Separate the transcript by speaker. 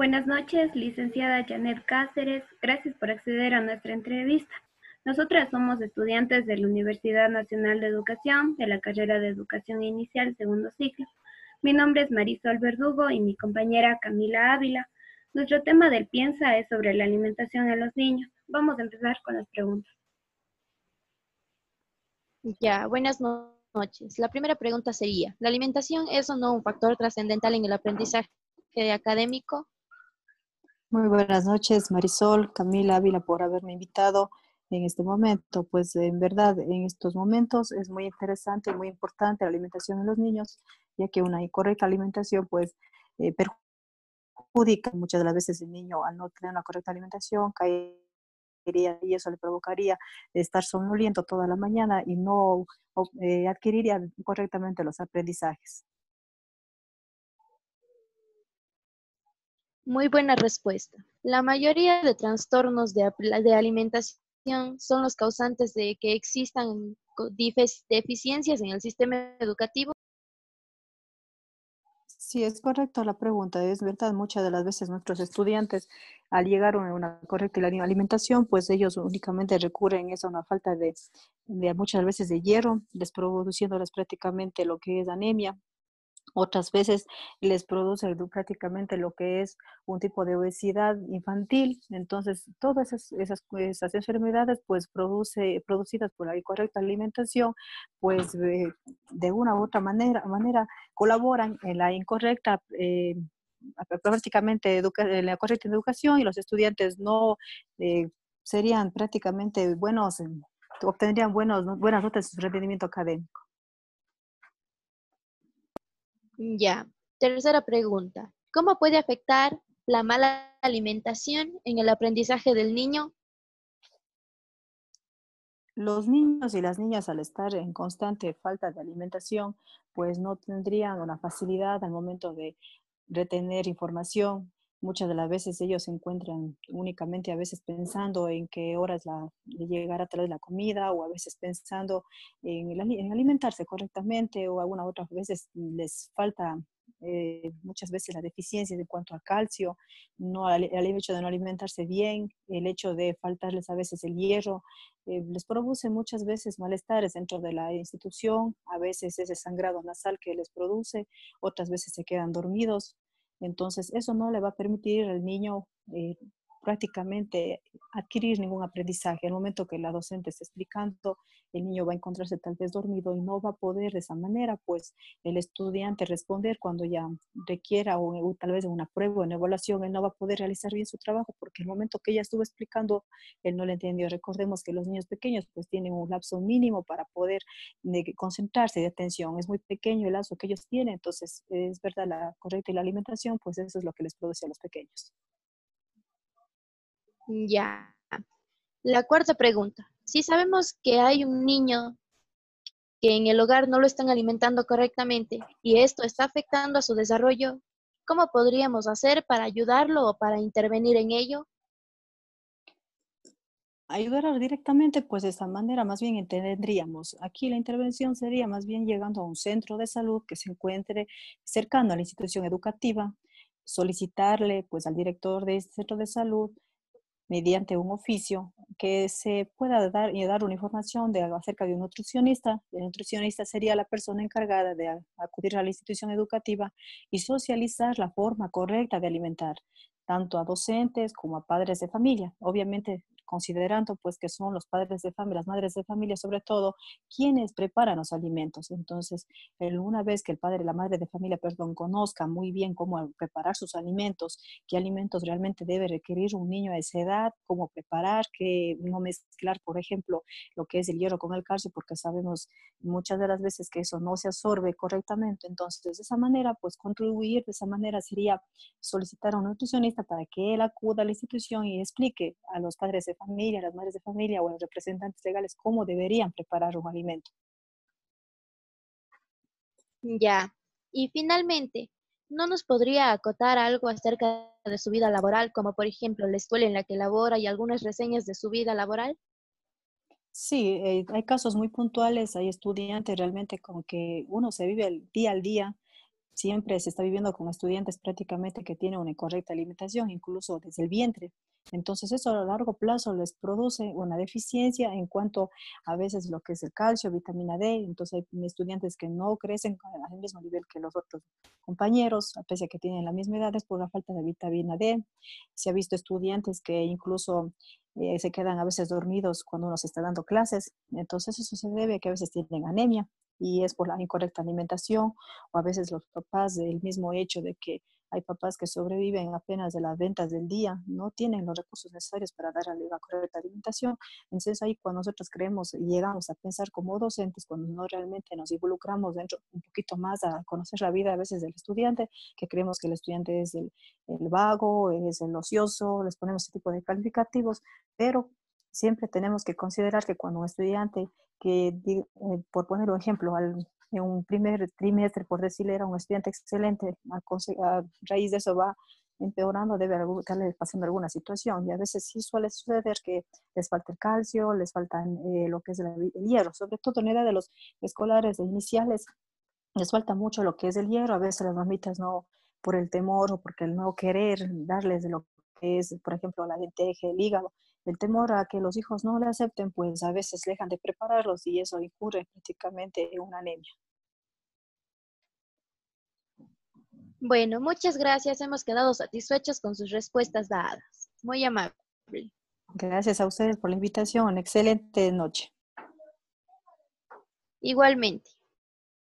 Speaker 1: Buenas noches, licenciada Janet Cáceres. Gracias por acceder a nuestra entrevista. Nosotras somos estudiantes de la Universidad Nacional de Educación, de la carrera de Educación Inicial, segundo ciclo. Mi nombre es Marisol Verdugo y mi compañera Camila Ávila. Nuestro tema del Piensa es sobre la alimentación en los niños. Vamos a empezar con las preguntas.
Speaker 2: Ya, buenas noches. La primera pregunta sería, ¿la alimentación es o no un factor trascendental en el aprendizaje académico?
Speaker 3: Muy buenas noches, Marisol, Camila Ávila, por haberme invitado en este momento. Pues en verdad, en estos momentos es muy interesante y muy importante la alimentación en los niños, ya que una incorrecta alimentación pues eh, perjudica muchas de las veces el niño al no tener una correcta alimentación, cae y eso le provocaría estar somnoliento toda la mañana y no eh, adquiriría correctamente los aprendizajes.
Speaker 2: Muy buena respuesta. La mayoría de trastornos de, de alimentación son los causantes de que existan deficiencias en el sistema educativo
Speaker 3: Sí, es correcto la pregunta. Es verdad, muchas de las veces nuestros estudiantes, al llegar a una correcta alimentación, pues ellos únicamente recurren a una falta de, de muchas veces de hierro, desproduciéndoles prácticamente lo que es anemia, otras veces les produce prácticamente lo que es un tipo de obesidad infantil. Entonces, todas esas, esas, enfermedades, pues, produce, producidas por la incorrecta alimentación, pues, de una u otra manera, manera colaboran en la incorrecta, eh, prácticamente en la correcta educación y los estudiantes no eh, serían prácticamente buenos, obtendrían buenos, buenas notas en su rendimiento académico.
Speaker 2: Ya. Tercera pregunta. ¿Cómo puede afectar la mala alimentación en el aprendizaje del niño?
Speaker 3: Los niños y las niñas al estar en constante falta de alimentación, pues no tendrían una facilidad al momento de retener información. Muchas de las veces ellos se encuentran únicamente a veces pensando en qué hora es la, de llegar a traer la comida o a veces pensando en, en alimentarse correctamente o algunas otras veces les falta eh, muchas veces la deficiencia en cuanto a calcio, no, el, hecho de no alimentarse bien, el hecho de faltarles a veces el hierro, eh, les produce muchas veces malestares dentro de la institución, a veces ese sangrado nasal que les produce, otras veces se quedan dormidos, entonces, eso no le va a permitir al niño eh, prácticamente adquirir ningún aprendizaje. Al momento que la docente esté explicando, el niño va a encontrarse tal vez dormido y no va a poder de esa manera, pues el estudiante responder cuando ya requiera o, tal vez una prueba o una evaluación, él no va a poder realizar bien su trabajo porque el momento que ella estuvo explicando, él no le entendió. Recordemos que los niños pequeños pues tienen un lapso mínimo para poder concentrarse de atención. Es muy pequeño el lapso que ellos tienen, entonces es verdad la correcta y la alimentación, pues eso es lo que les produce a los pequeños.
Speaker 2: Ya. La cuarta pregunta. Si sabemos que hay un niño que en el hogar no lo están alimentando correctamente y esto está afectando a su desarrollo, ¿cómo podríamos hacer para ayudarlo o para intervenir en ello?
Speaker 3: Ayudar directamente, pues de esta manera más bien entenderíamos. Aquí la intervención sería más bien llegando a un centro de salud que se encuentre cercano a la institución educativa, solicitarle pues al director de este centro de salud mediante un oficio que se pueda dar y dar una información de, acerca de un nutricionista. El nutricionista sería la persona encargada de acudir a la institución educativa y socializar la forma correcta de alimentar tanto a docentes como a padres de familia. Obviamente considerando pues que son los padres de familia, las madres de familia sobre todo, quienes preparan los alimentos. Entonces, una vez que el padre, la madre de familia, perdón, conozca muy bien cómo preparar sus alimentos, qué alimentos realmente debe requerir un niño a esa edad, cómo preparar, que no mezclar, por ejemplo, lo que es el hierro con el calcio, porque sabemos muchas de las veces que eso no se absorbe correctamente. Entonces, de esa manera, pues contribuir de esa manera sería solicitar a un nutricionista para que él acuda a la institución y explique a los padres de familia, las madres de familia o los representantes legales cómo deberían preparar un alimento.
Speaker 2: Ya. Y finalmente, ¿no nos podría acotar algo acerca de su vida laboral, como por ejemplo la escuela en la que labora y algunas reseñas de su vida laboral?
Speaker 3: Sí, eh, hay casos muy puntuales, hay estudiantes realmente con que uno se vive el día al día siempre se está viviendo con estudiantes prácticamente que tienen una incorrecta alimentación, incluso desde el vientre. Entonces eso a largo plazo les produce una deficiencia en cuanto a veces lo que es el calcio, vitamina D. Entonces hay estudiantes que no crecen al mismo nivel que los otros compañeros, a pesar de que tienen la misma edad, es por la falta de vitamina D. Se ha visto estudiantes que incluso eh, se quedan a veces dormidos cuando uno se está dando clases. Entonces eso se debe a que a veces tienen anemia y es por la incorrecta alimentación o a veces los papás del mismo hecho de que hay papás que sobreviven apenas de las ventas del día, no tienen los recursos necesarios para darle la correcta alimentación. Entonces ahí cuando nosotros creemos y llegamos a pensar como docentes, cuando no realmente nos involucramos dentro un poquito más a conocer la vida a veces del estudiante, que creemos que el estudiante es el, el vago, es el ocioso, les ponemos ese tipo de calificativos, pero siempre tenemos que considerar que cuando un estudiante que, eh, por poner un ejemplo, al, en un primer trimestre, por decirle, era un estudiante excelente, a, raíz de eso va empeorando, debe estarle pasando alguna situación. Y a veces sí suele suceder que les falta el calcio, les falta eh, lo que es el, hierro, sobre todo en la edad de los escolares iniciales, les falta mucho lo que es el hierro. A veces las mamitas no, por el temor o porque el no querer darles lo que es, por ejemplo, la lenteja, el hígado, el temor a que los hijos no le acepten, pues a veces dejan de prepararlos y eso incurre prácticamente en una anemia.
Speaker 2: Bueno, muchas gracias. Hemos quedado satisfechos con sus respuestas dadas. Muy amable.
Speaker 3: Gracias a ustedes por la invitación. Excelente noche.
Speaker 2: Igualmente.